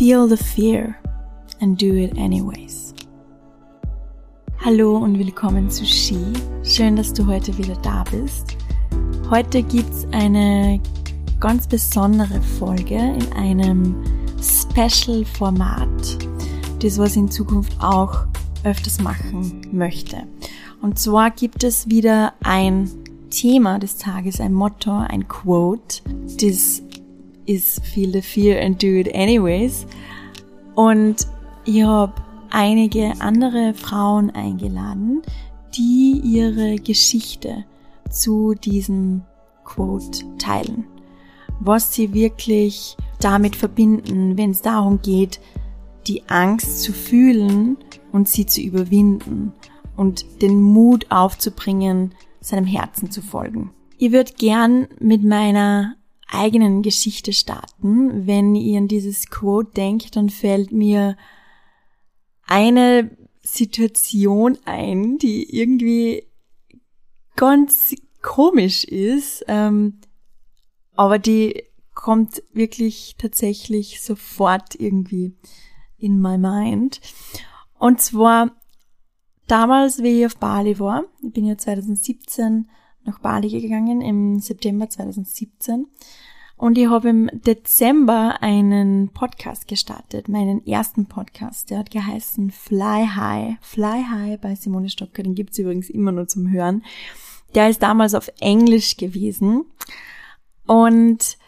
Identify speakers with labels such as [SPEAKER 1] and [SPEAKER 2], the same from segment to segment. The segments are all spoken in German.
[SPEAKER 1] Feel the fear and do it anyways. Hallo und willkommen zu Ski. Schön, dass du heute wieder da bist. Heute gibt's eine ganz besondere Folge in einem Special-Format, das was ich in Zukunft auch öfters machen möchte. Und zwar gibt es wieder ein Thema des Tages, ein Motto, ein Quote. Das ist Feel the Fear and Do It Anyways. Und ich habe einige andere Frauen eingeladen, die ihre Geschichte zu diesem Quote teilen. Was sie wirklich damit verbinden, wenn es darum geht, die Angst zu fühlen und sie zu überwinden und den Mut aufzubringen, seinem Herzen zu folgen. Ich würde gern mit meiner eigenen Geschichte starten. Wenn ihr an dieses Quote denkt, dann fällt mir eine Situation ein, die irgendwie ganz komisch ist, ähm, aber die kommt wirklich tatsächlich sofort irgendwie in my mind. Und zwar damals, wie ich auf Bali war, ich bin ja 2017 nach Bali gegangen, im September 2017. Und ich habe im Dezember einen Podcast gestartet, meinen ersten Podcast. Der hat geheißen Fly High. Fly High bei Simone Stocker, den gibt's übrigens immer nur zum Hören. Der ist damals auf Englisch gewesen. Und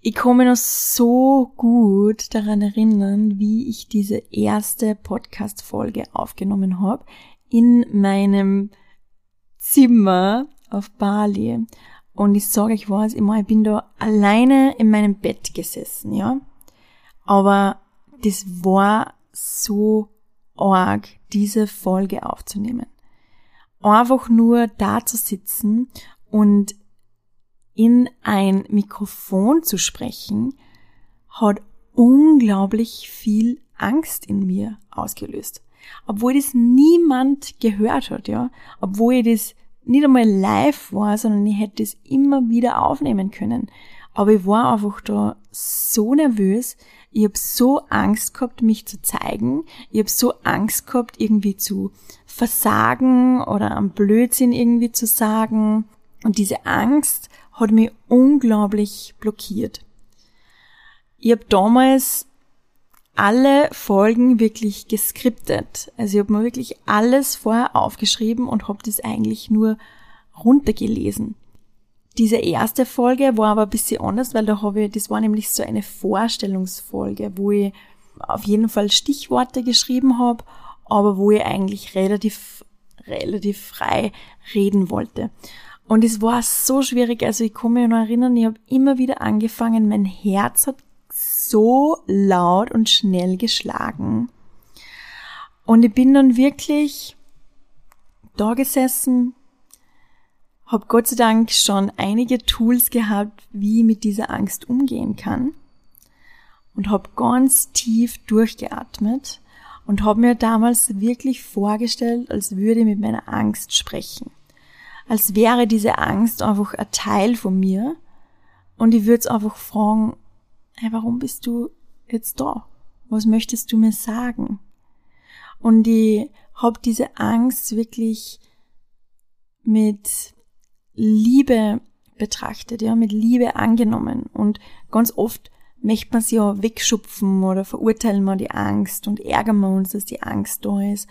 [SPEAKER 1] ich mich noch so gut daran erinnern, wie ich diese erste Podcast-Folge aufgenommen habe in meinem Zimmer auf Bali. Und ich sage euch was, ich, mein, ich bin da alleine in meinem Bett gesessen, ja. Aber das war so arg, diese Folge aufzunehmen. Einfach nur da zu sitzen und in ein Mikrofon zu sprechen, hat unglaublich viel Angst in mir ausgelöst. Obwohl das niemand gehört hat, ja. Obwohl ich das nicht einmal live war, sondern ich hätte es immer wieder aufnehmen können. Aber ich war einfach da so nervös. Ich habe so Angst gehabt, mich zu zeigen. Ich habe so Angst gehabt, irgendwie zu versagen oder am Blödsinn irgendwie zu sagen. Und diese Angst hat mich unglaublich blockiert. Ich habe damals alle Folgen wirklich geskriptet. Also ich habe mir wirklich alles vorher aufgeschrieben und habe das eigentlich nur runtergelesen. Diese erste Folge war aber ein bisschen anders, weil da habe ich, das war nämlich so eine Vorstellungsfolge, wo ich auf jeden Fall Stichworte geschrieben habe, aber wo ich eigentlich relativ, relativ frei reden wollte. Und es war so schwierig, also ich kann mich noch erinnern, ich habe immer wieder angefangen, mein Herz hat so laut und schnell geschlagen. Und ich bin dann wirklich da gesessen, habe Gott sei Dank schon einige Tools gehabt, wie ich mit dieser Angst umgehen kann und habe ganz tief durchgeatmet und habe mir damals wirklich vorgestellt, als würde ich mit meiner Angst sprechen als wäre diese Angst einfach ein Teil von mir. Und ich würde es einfach fragen, hey, warum bist du jetzt da? Was möchtest du mir sagen? Und ich habe diese Angst wirklich mit Liebe betrachtet, ja, mit Liebe angenommen. Und ganz oft möchte man sie ja wegschupfen oder verurteilen wir die Angst und ärgern wir uns, dass die Angst da ist.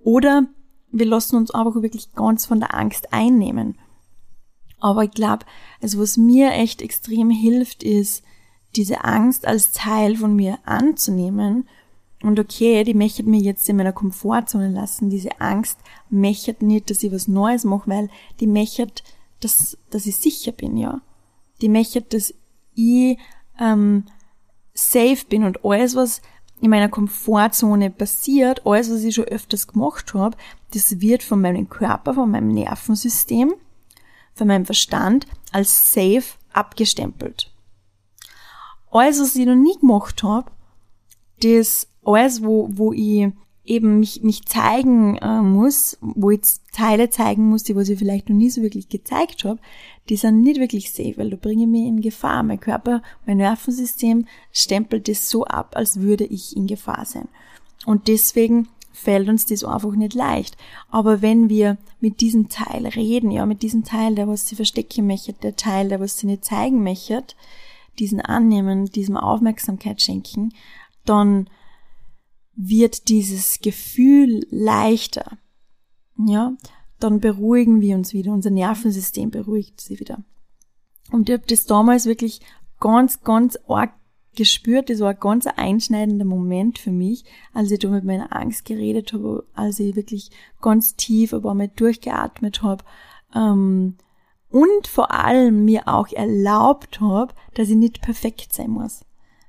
[SPEAKER 1] Oder wir lassen uns einfach wirklich ganz von der Angst einnehmen. Aber ich glaube, also was mir echt extrem hilft, ist, diese Angst als Teil von mir anzunehmen. Und okay, die möchte mir jetzt in meiner Komfortzone lassen. Diese Angst möchte nicht, dass ich was Neues mache, weil die möchte, dass, dass ich sicher bin, ja. Die möchte, dass ich ähm, safe bin und alles, was in meiner Komfortzone passiert, alles, was ich schon öfters gemacht habe, das wird von meinem Körper, von meinem Nervensystem, von meinem Verstand als safe abgestempelt. Alles, was ich noch nie gemacht habe, das alles, wo, wo ich eben mich, mich zeigen äh, muss, wo ich Teile zeigen muss, die was ich vielleicht noch nie so wirklich gezeigt habe, die sind nicht wirklich safe, weil da bringe ich mich in Gefahr. Mein Körper, mein Nervensystem stempelt das so ab, als würde ich in Gefahr sein. Und deswegen fällt uns das einfach nicht leicht. Aber wenn wir mit diesem Teil reden, ja, mit diesem Teil, der was sie verstecken möchte, der Teil, der was sie nicht zeigen möchte, diesen annehmen, diesem Aufmerksamkeit schenken, dann wird dieses Gefühl leichter. Ja, dann beruhigen wir uns wieder, unser Nervensystem beruhigt sich wieder. Und ich habe das damals wirklich ganz, ganz arg gespürt, das war ein ganz einschneidender Moment für mich, als ich da mit meiner Angst geredet habe, als ich wirklich ganz tief aber mal durchgeatmet habe ähm, und vor allem mir auch erlaubt habe, dass ich nicht perfekt sein muss.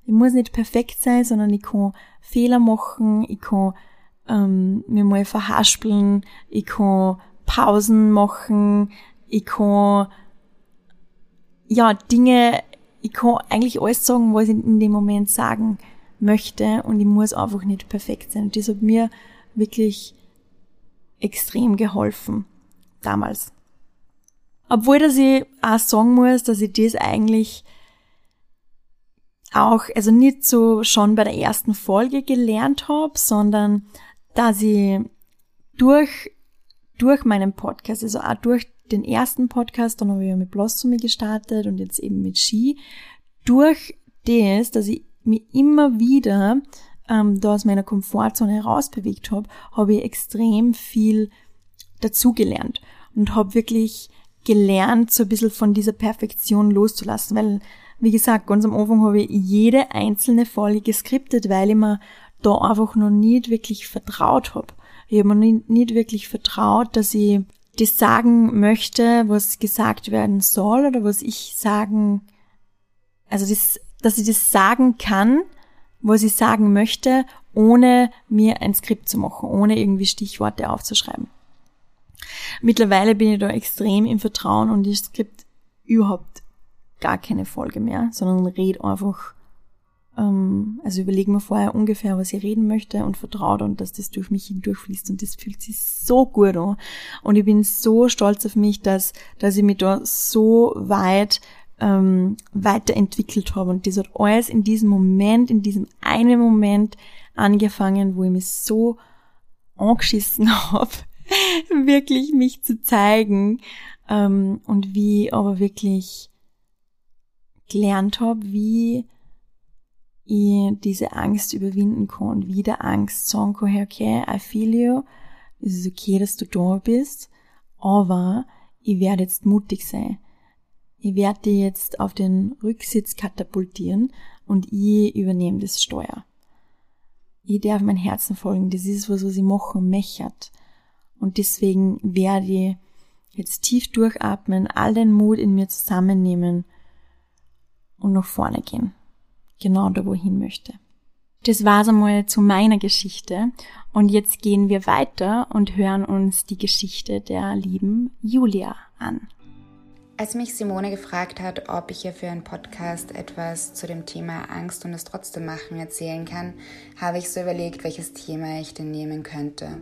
[SPEAKER 1] Ich muss nicht perfekt sein, sondern ich kann Fehler machen, ich kann ähm, mir mal verhaspeln, ich kann Pausen machen, ich kann ja Dinge ich kann eigentlich alles sagen, was ich in dem Moment sagen möchte und ich muss einfach nicht perfekt sein. Und das hat mir wirklich extrem geholfen damals. Obwohl, dass ich auch sagen muss, dass ich das eigentlich auch, also nicht so schon bei der ersten Folge gelernt habe, sondern dass ich durch, durch meinen Podcast, also auch durch den ersten Podcast, dann habe ich ja mit Blossomy gestartet und jetzt eben mit Ski. Durch das, dass ich mich immer wieder ähm, da aus meiner Komfortzone herausbewegt habe, habe ich extrem viel dazugelernt und habe wirklich gelernt, so ein bisschen von dieser Perfektion loszulassen, weil, wie gesagt, ganz am Anfang habe ich jede einzelne Folge geskriptet, weil ich mir da einfach noch nicht wirklich vertraut habe. Ich habe mir nicht, nicht wirklich vertraut, dass ich das sagen möchte, was gesagt werden soll oder was ich sagen, also das, dass ich das sagen kann, was ich sagen möchte, ohne mir ein Skript zu machen, ohne irgendwie Stichworte aufzuschreiben. Mittlerweile bin ich da extrem im Vertrauen und ich skript überhaupt gar keine Folge mehr, sondern red einfach ähm, also überlegen wir vorher ungefähr, was ich reden möchte und vertraut und dass das durch mich hindurchfließt und das fühlt sich so gut an. Und ich bin so stolz auf mich, dass, dass ich mich da so weit ähm, weiterentwickelt habe. Und das hat alles in diesem Moment, in diesem einen Moment angefangen, wo ich mich so angeschissen habe, wirklich mich zu zeigen ähm, und wie aber wirklich gelernt habe, wie ich diese Angst überwinden kann, wie der Angst sagen kann, okay, I feel you, es ist okay, dass du da bist, aber ich werde jetzt mutig sein. Ich werde dich jetzt auf den Rücksitz katapultieren und ich übernehme das Steuer. Ich darf mein Herzen folgen, das ist was, was ich machen mechert. Und deswegen werde ich jetzt tief durchatmen, all den Mut in mir zusammennehmen und nach vorne gehen genau da wohin möchte. Das war's einmal zu meiner Geschichte und jetzt gehen wir weiter und hören uns die Geschichte der lieben Julia an.
[SPEAKER 2] Als mich Simone gefragt hat, ob ich ihr für einen Podcast etwas zu dem Thema Angst und es trotzdem machen erzählen kann, habe ich so überlegt, welches Thema ich denn nehmen könnte.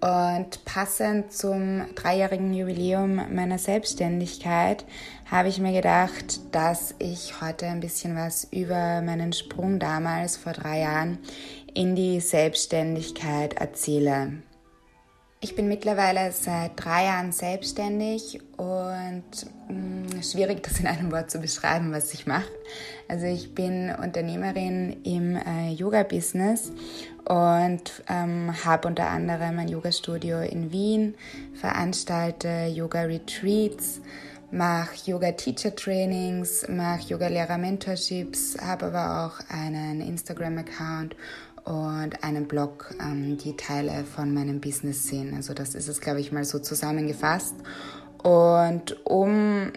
[SPEAKER 2] Und passend zum dreijährigen Jubiläum meiner Selbstständigkeit habe ich mir gedacht, dass ich heute ein bisschen was über meinen Sprung damals vor drei Jahren in die Selbstständigkeit erzähle. Ich bin mittlerweile seit drei Jahren selbstständig und mh, mm, schwierig, das in einem Wort zu beschreiben, was ich mache. Also ich bin Unternehmerin im äh, Yoga-Business und ähm, habe unter anderem ein Yoga-Studio in Wien, veranstalte Yoga-Retreats, mache Yoga-Teacher-Trainings, mache Yoga-Lehrer-Mentorships, habe aber auch einen Instagram-Account und einen Blog, ähm, die Teile von meinem Business sehen. Also das ist es, glaube ich, mal so zusammengefasst. Und um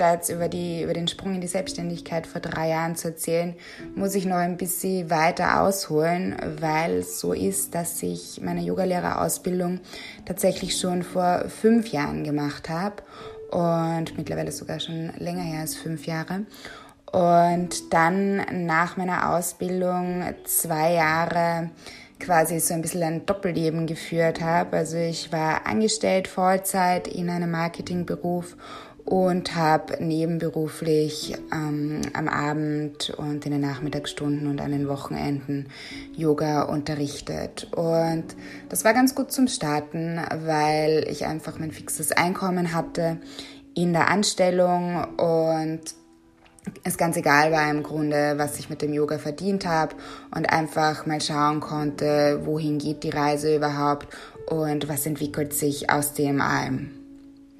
[SPEAKER 2] da jetzt über, die, über den Sprung in die Selbstständigkeit vor drei Jahren zu erzählen, muss ich noch ein bisschen weiter ausholen, weil es so ist, dass ich meine Yogalehrerausbildung tatsächlich schon vor fünf Jahren gemacht habe und mittlerweile sogar schon länger her als fünf Jahre. und dann nach meiner Ausbildung zwei Jahre quasi so ein bisschen ein Doppelleben geführt habe. Also ich war angestellt Vollzeit in einem Marketingberuf und habe nebenberuflich ähm, am Abend und in den Nachmittagsstunden und an den Wochenenden Yoga unterrichtet. Und das war ganz gut zum Starten, weil ich einfach mein fixes Einkommen hatte in der Anstellung und es ganz egal war im Grunde, was ich mit dem Yoga verdient habe und einfach mal schauen konnte, wohin geht die Reise überhaupt und was entwickelt sich aus dem allem.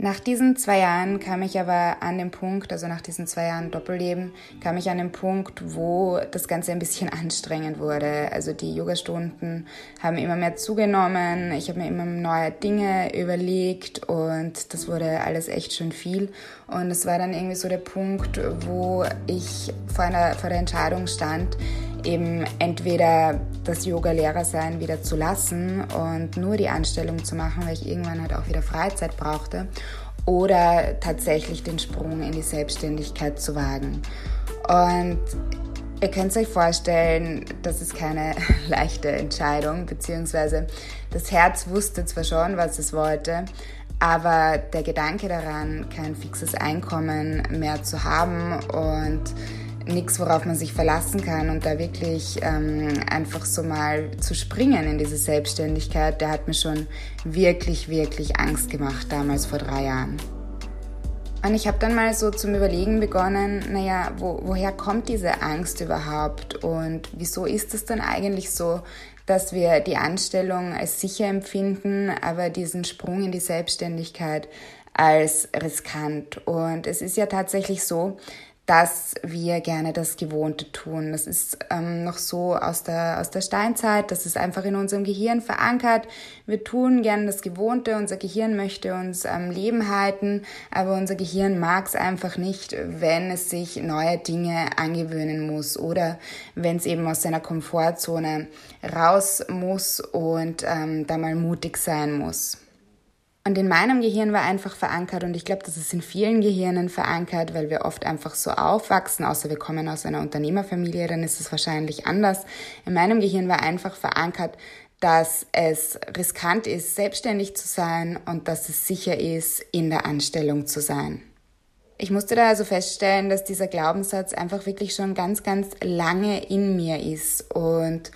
[SPEAKER 2] Nach diesen zwei Jahren kam ich aber an den Punkt, also nach diesen zwei Jahren Doppelleben, kam ich an den Punkt, wo das Ganze ein bisschen anstrengend wurde. Also die Yogastunden haben immer mehr zugenommen, ich habe mir immer neue Dinge überlegt und das wurde alles echt schon viel. Und es war dann irgendwie so der Punkt, wo ich vor, einer, vor der Entscheidung stand, eben entweder das Yoga-Lehrer sein wieder zu lassen und nur die Anstellung zu machen, weil ich irgendwann halt auch wieder Freizeit brauchte, oder tatsächlich den Sprung in die Selbstständigkeit zu wagen. Und ihr könnt euch vorstellen, das ist keine leichte Entscheidung, beziehungsweise das Herz wusste zwar schon, was es wollte, aber der Gedanke daran, kein fixes Einkommen mehr zu haben und nichts, worauf man sich verlassen kann und da wirklich ähm, einfach so mal zu springen in diese Selbstständigkeit, der hat mir schon wirklich, wirklich Angst gemacht damals vor drei Jahren. Und ich habe dann mal so zum Überlegen begonnen, naja, wo, woher kommt diese Angst überhaupt und wieso ist es dann eigentlich so, dass wir die Anstellung als sicher empfinden, aber diesen Sprung in die Selbstständigkeit als riskant. Und es ist ja tatsächlich so, dass wir gerne das Gewohnte tun. Das ist ähm, noch so aus der, aus der Steinzeit, das ist einfach in unserem Gehirn verankert. Wir tun gerne das Gewohnte, unser Gehirn möchte uns am Leben halten, aber unser Gehirn mag es einfach nicht, wenn es sich neue Dinge angewöhnen muss oder wenn es eben aus seiner Komfortzone raus muss und ähm, da mal mutig sein muss. Und in meinem Gehirn war einfach verankert, und ich glaube, das ist in vielen Gehirnen verankert, weil wir oft einfach so aufwachsen, außer wir kommen aus einer Unternehmerfamilie, dann ist es wahrscheinlich anders. In meinem Gehirn war einfach verankert, dass es riskant ist, selbstständig zu sein und dass es sicher ist, in der Anstellung zu sein. Ich musste da also feststellen, dass dieser Glaubenssatz einfach wirklich schon ganz, ganz lange in mir ist und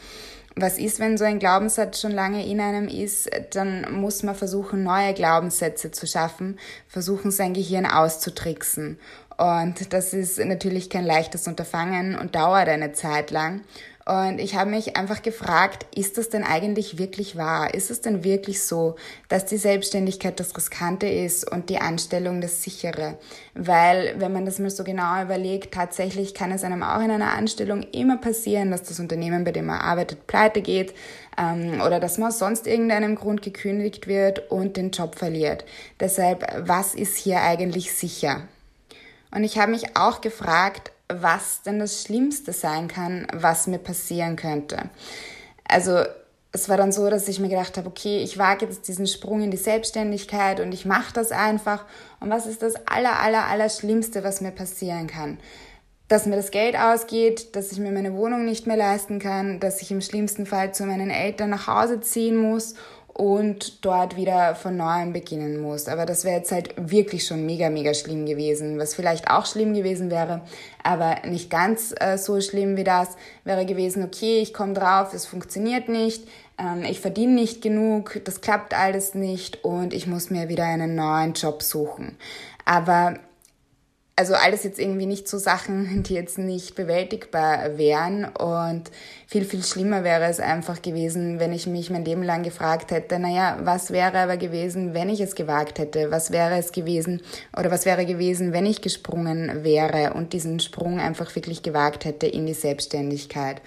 [SPEAKER 2] was ist, wenn so ein Glaubenssatz schon lange in einem ist, dann muss man versuchen, neue Glaubenssätze zu schaffen, versuchen, sein Gehirn auszutricksen. Und das ist natürlich kein leichtes Unterfangen und dauert eine Zeit lang. Und ich habe mich einfach gefragt, ist das denn eigentlich wirklich wahr? Ist es denn wirklich so, dass die Selbstständigkeit das Riskante ist und die Anstellung das Sichere? Weil, wenn man das mal so genau überlegt, tatsächlich kann es einem auch in einer Anstellung immer passieren, dass das Unternehmen, bei dem man arbeitet, pleite geht ähm, oder dass man aus sonst irgendeinem Grund gekündigt wird und den Job verliert. Deshalb, was ist hier eigentlich sicher? Und ich habe mich auch gefragt, was denn das Schlimmste sein kann, was mir passieren könnte. Also es war dann so, dass ich mir gedacht habe, okay, ich wage jetzt diesen Sprung in die Selbstständigkeit und ich mache das einfach. Und was ist das aller, aller, aller Schlimmste, was mir passieren kann? Dass mir das Geld ausgeht, dass ich mir meine Wohnung nicht mehr leisten kann, dass ich im schlimmsten Fall zu meinen Eltern nach Hause ziehen muss und dort wieder von neuem beginnen muss. Aber das wäre jetzt halt wirklich schon mega, mega schlimm gewesen. Was vielleicht auch schlimm gewesen wäre, aber nicht ganz äh, so schlimm wie das, wäre gewesen, okay, ich komme drauf, es funktioniert nicht, ähm, ich verdiene nicht genug, das klappt alles nicht und ich muss mir wieder einen neuen Job suchen. Aber also alles jetzt irgendwie nicht so Sachen, die jetzt nicht bewältigbar wären. Und viel, viel schlimmer wäre es einfach gewesen, wenn ich mich mein Leben lang gefragt hätte, naja, was wäre aber gewesen, wenn ich es gewagt hätte? Was wäre es gewesen oder was wäre gewesen, wenn ich gesprungen wäre und diesen Sprung einfach wirklich gewagt hätte in die Selbstständigkeit?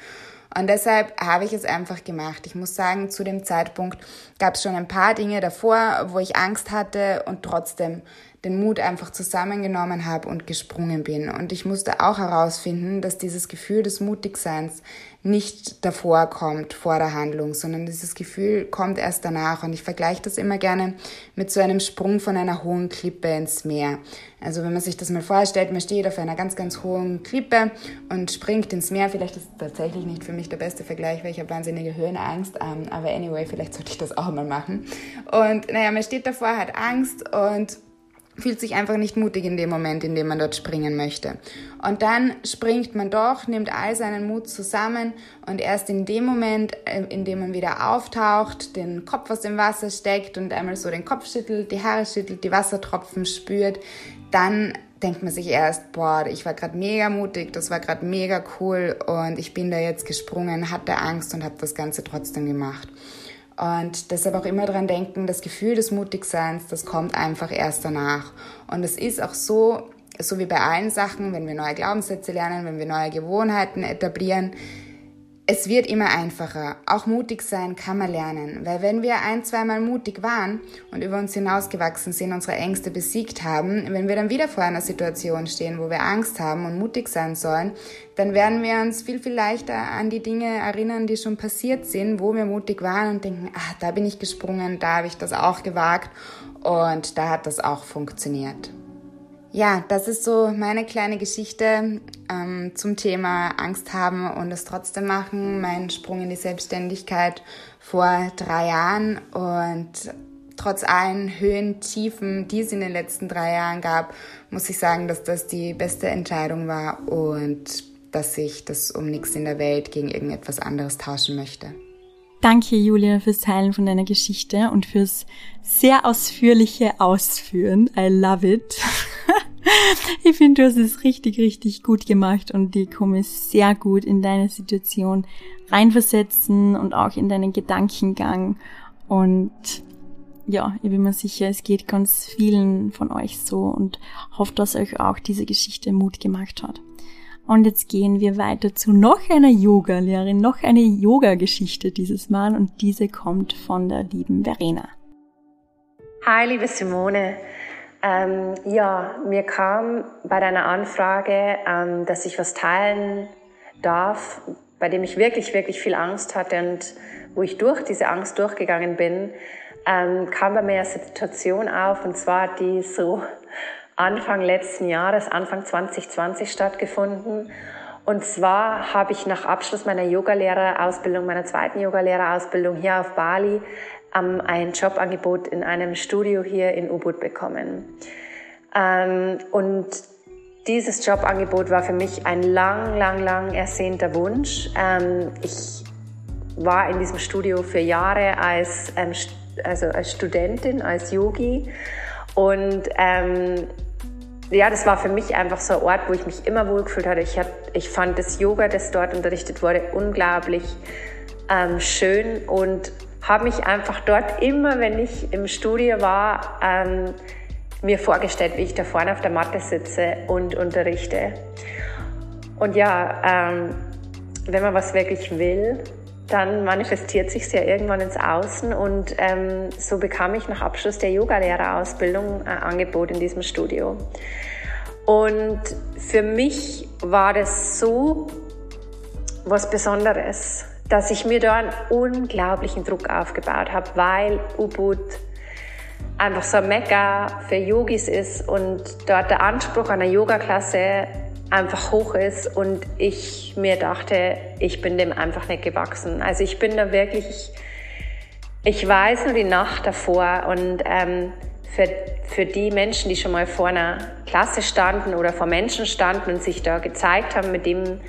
[SPEAKER 2] Und deshalb habe ich es einfach gemacht. Ich muss sagen, zu dem Zeitpunkt gab es schon ein paar Dinge davor, wo ich Angst hatte und trotzdem den Mut einfach zusammengenommen habe und gesprungen bin. Und ich musste auch herausfinden, dass dieses Gefühl des Mutigseins nicht davor kommt, vor der Handlung, sondern dieses Gefühl kommt erst danach. Und ich vergleiche das immer gerne mit so einem Sprung von einer hohen Klippe ins Meer. Also wenn man sich das mal vorstellt, man steht auf einer ganz, ganz hohen Klippe und springt ins Meer. Vielleicht ist das tatsächlich nicht für mich der beste Vergleich, weil ich habe wahnsinnige Höhenangst. Ähm, aber anyway, vielleicht sollte ich das auch mal machen. Und naja, man steht davor, hat Angst und fühlt sich einfach nicht mutig in dem Moment, in dem man dort springen möchte. Und dann springt man doch, nimmt all seinen Mut zusammen und erst in dem Moment, äh, in dem man wieder auftaucht, den Kopf aus dem Wasser steckt und einmal so den Kopf schüttelt, die Haare schüttelt, die Wassertropfen spürt, dann denkt man sich erst, boah, ich war gerade mega mutig, das war gerade mega cool und ich bin da jetzt gesprungen, hatte Angst und habe das Ganze trotzdem gemacht. Und deshalb auch immer dran denken, das Gefühl des Mutigseins, das kommt einfach erst danach. Und es ist auch so, so wie bei allen Sachen, wenn wir neue Glaubenssätze lernen, wenn wir neue Gewohnheiten etablieren, es wird immer einfacher. Auch mutig sein kann man lernen, weil wenn wir ein, zweimal mutig waren und über uns hinausgewachsen sind, unsere Ängste besiegt haben, wenn wir dann wieder vor einer Situation stehen, wo wir Angst haben und mutig sein sollen, dann werden wir uns viel, viel leichter an die Dinge erinnern, die schon passiert sind, wo wir mutig waren und denken, ah, da bin ich gesprungen, da habe ich das auch gewagt und da hat das auch funktioniert. Ja, das ist so meine kleine Geschichte ähm, zum Thema Angst haben und es trotzdem machen. Mein Sprung in die Selbstständigkeit vor drei Jahren und trotz allen Höhen, Tiefen, die es in den letzten drei Jahren gab, muss ich sagen, dass das die beste Entscheidung war und dass ich das um nichts in der Welt gegen irgendetwas anderes tauschen möchte.
[SPEAKER 1] Danke, Julia, fürs Teilen von deiner Geschichte und fürs sehr ausführliche Ausführen. I love it. ich finde, du hast es richtig, richtig gut gemacht und die komme sehr gut in deine Situation reinversetzen und auch in deinen Gedankengang. Und ja, ich bin mir sicher, es geht ganz vielen von euch so und hoffe, dass euch auch diese Geschichte Mut gemacht hat. Und jetzt gehen wir weiter zu noch einer Yoga-Lehrerin, noch eine Yoga-Geschichte dieses Mal und diese kommt von der lieben Verena.
[SPEAKER 3] Hi, liebe Simone. Ähm, ja, mir kam bei deiner Anfrage, ähm, dass ich was teilen darf, bei dem ich wirklich, wirklich viel Angst hatte und wo ich durch diese Angst durchgegangen bin, ähm, kam bei mir eine Situation auf und zwar die so Anfang letzten Jahres, Anfang 2020 stattgefunden. Und zwar habe ich nach Abschluss meiner Yogalehrerausbildung, meiner zweiten Yogalehrerausbildung hier auf Bali, ähm, ein Jobangebot in einem Studio hier in Ubud bekommen. Ähm, und dieses Jobangebot war für mich ein lang, lang, lang ersehnter Wunsch. Ähm, ich war in diesem Studio für Jahre als, ähm, also als Studentin, als Yogi und ähm, ja, das war für mich einfach so ein Ort, wo ich mich immer wohlgefühlt hatte. Ich, hat, ich fand das Yoga, das dort unterrichtet wurde, unglaublich ähm, schön und habe mich einfach dort immer, wenn ich im Studio war, ähm, mir vorgestellt, wie ich da vorne auf der Matte sitze und unterrichte. Und ja, ähm, wenn man was wirklich will, dann manifestiert sich ja irgendwann ins Außen und ähm, so bekam ich nach Abschluss der Yogalehrerausbildung ein Angebot in diesem Studio. Und für mich war das so was Besonderes, dass ich mir da einen unglaublichen Druck aufgebaut habe, weil Ubud einfach so ein Mekka für Yogis ist und dort der Anspruch einer Yoga-Klasse einfach hoch ist und ich mir dachte, ich bin dem einfach nicht gewachsen. Also ich bin da wirklich, ich, ich weiß nur die Nacht davor und ähm, für, für die Menschen, die schon mal vor einer Klasse standen oder vor Menschen standen und sich da gezeigt haben mit dem,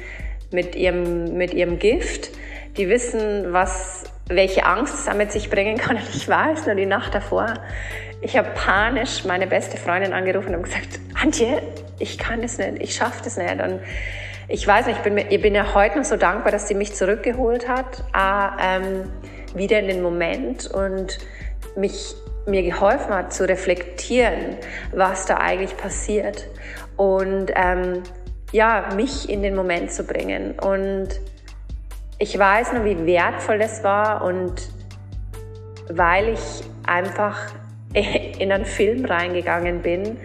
[SPEAKER 3] mit ihrem, mit ihrem Gift, die wissen, was, welche Angst es mit sich bringen kann. Und ich weiß nur die Nacht davor. Ich habe panisch meine beste Freundin angerufen und gesagt, Antje, ich kann das nicht, ich schaffe das nicht. Und ich weiß nicht, ich bin, ich bin ja heute noch so dankbar, dass sie mich zurückgeholt hat, äh, ähm, wieder in den Moment und mich mir geholfen hat zu reflektieren, was da eigentlich passiert und ähm, ja, mich in den Moment zu bringen. Und ich weiß nur, wie wertvoll das war und weil ich einfach in einen Film reingegangen bin.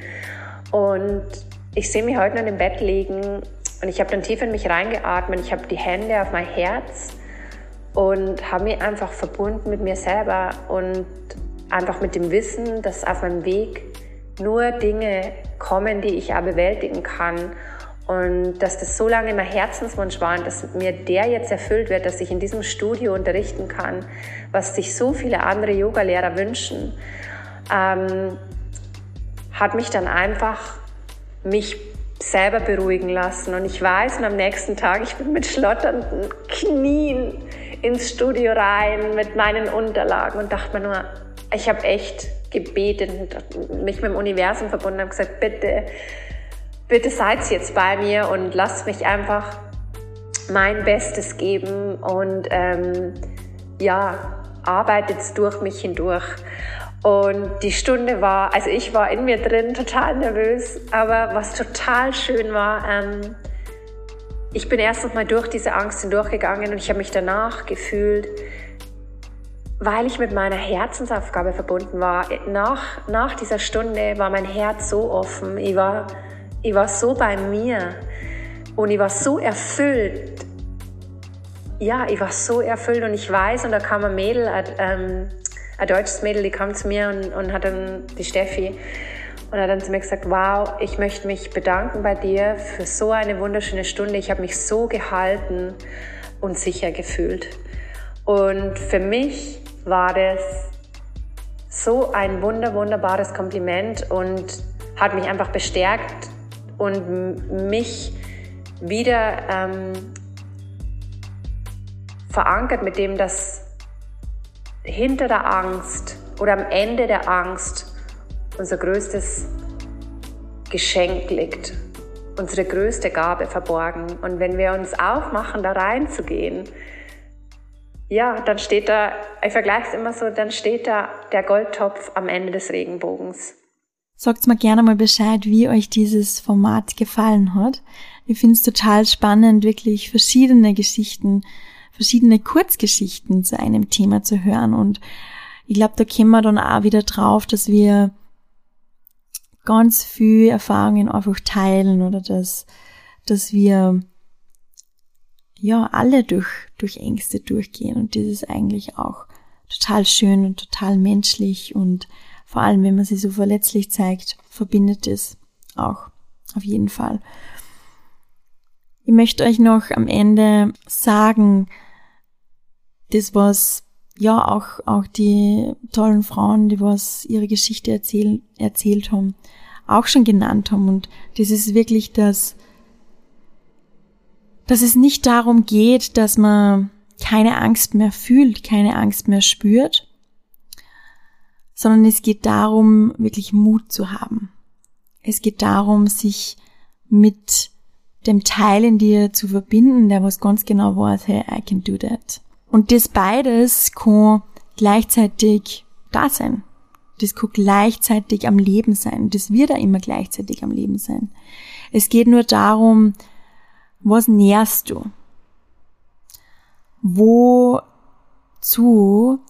[SPEAKER 3] Und ich sehe mich heute noch im Bett liegen und ich habe dann tief in mich reingeatmet. Ich habe die Hände auf mein Herz und habe mich einfach verbunden mit mir selber und einfach mit dem Wissen, dass auf meinem Weg nur Dinge kommen, die ich auch bewältigen kann und dass das so lange mein Herzenswunsch war und dass mir der jetzt erfüllt wird, dass ich in diesem Studio unterrichten kann, was sich so viele andere Yogalehrer wünschen, ähm, hat mich dann einfach mich selber beruhigen lassen. Und ich weiß, und am nächsten Tag, ich bin mit schlotternden Knien ins Studio rein mit meinen Unterlagen und dachte mir nur, ich habe echt gebetet mich mit dem Universum verbunden und gesagt, bitte, bitte seid jetzt bei mir und lasst mich einfach mein Bestes geben und ähm, ja, arbeitet durch mich hindurch. Und die Stunde war, also ich war in mir drin total nervös, aber was total schön war, ähm, ich bin erst noch mal durch diese Angst hindurchgegangen und ich habe mich danach gefühlt, weil ich mit meiner Herzensaufgabe verbunden war. Nach, nach dieser Stunde war mein Herz so offen, ich war, ich war so bei mir und ich war so erfüllt. Ja, ich war so erfüllt und ich weiß, und da kam ein Mädel, ähm, ein deutsches Mädel, die kam zu mir und, und hat dann, die Steffi, und hat dann zu mir gesagt, wow, ich möchte mich bedanken bei dir für so eine wunderschöne Stunde. Ich habe mich so gehalten und sicher gefühlt. Und für mich war das so ein wunder, wunderbares Kompliment und hat mich einfach bestärkt und mich wieder ähm, verankert mit dem, dass hinter der Angst oder am Ende der Angst unser größtes Geschenk liegt, unsere größte Gabe verborgen. Und wenn wir uns aufmachen, da reinzugehen, ja, dann steht da, ich vergleiche es immer so, dann steht da der Goldtopf am Ende des Regenbogens.
[SPEAKER 1] Sagt mir gerne mal Bescheid, wie euch dieses Format gefallen hat. Ich finde es total spannend, wirklich verschiedene Geschichten verschiedene Kurzgeschichten zu einem Thema zu hören. Und ich glaube, da kommen wir dann auch wieder drauf, dass wir ganz viel Erfahrungen einfach teilen oder dass, dass wir ja alle durch, durch Ängste durchgehen. Und das ist eigentlich auch total schön und total menschlich und vor allem, wenn man sich so verletzlich zeigt, verbindet es auch auf jeden Fall. Ich möchte euch noch am Ende sagen, das was ja auch auch die tollen Frauen, die was ihre Geschichte erzählen, erzählt haben, auch schon genannt haben und das ist wirklich das dass es nicht darum geht, dass man keine Angst mehr fühlt, keine Angst mehr spürt, sondern es geht darum, wirklich Mut zu haben. Es geht darum, sich mit dem Teil in dir zu verbinden, der was ganz genau weiß, hey, I can do that. Und das beides kann gleichzeitig da sein. Das kann gleichzeitig am Leben sein. Das wird auch immer gleichzeitig am Leben sein. Es geht nur darum, was nährst du? Wozu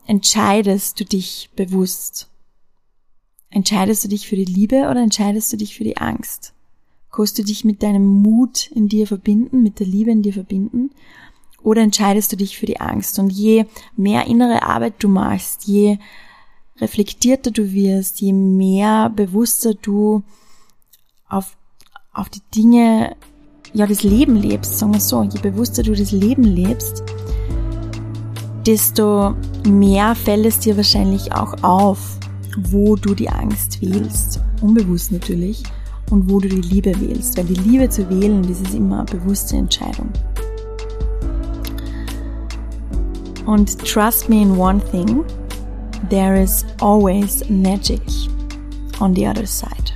[SPEAKER 1] entscheidest du dich bewusst? Entscheidest du dich für die Liebe oder entscheidest du dich für die Angst? Kannst du dich mit deinem Mut in dir verbinden, mit der Liebe in dir verbinden? Oder entscheidest du dich für die Angst? Und je mehr innere Arbeit du machst, je reflektierter du wirst, je mehr bewusster du auf, auf die Dinge, ja, das Leben lebst, sagen wir so, je bewusster du das Leben lebst, desto mehr fällt es dir wahrscheinlich auch auf, wo du die Angst wählst. Unbewusst natürlich. Und wo du die Liebe wählst. Weil die Liebe zu wählen, das ist immer eine bewusste Entscheidung. Und trust me in one thing, there is always magic on the other side.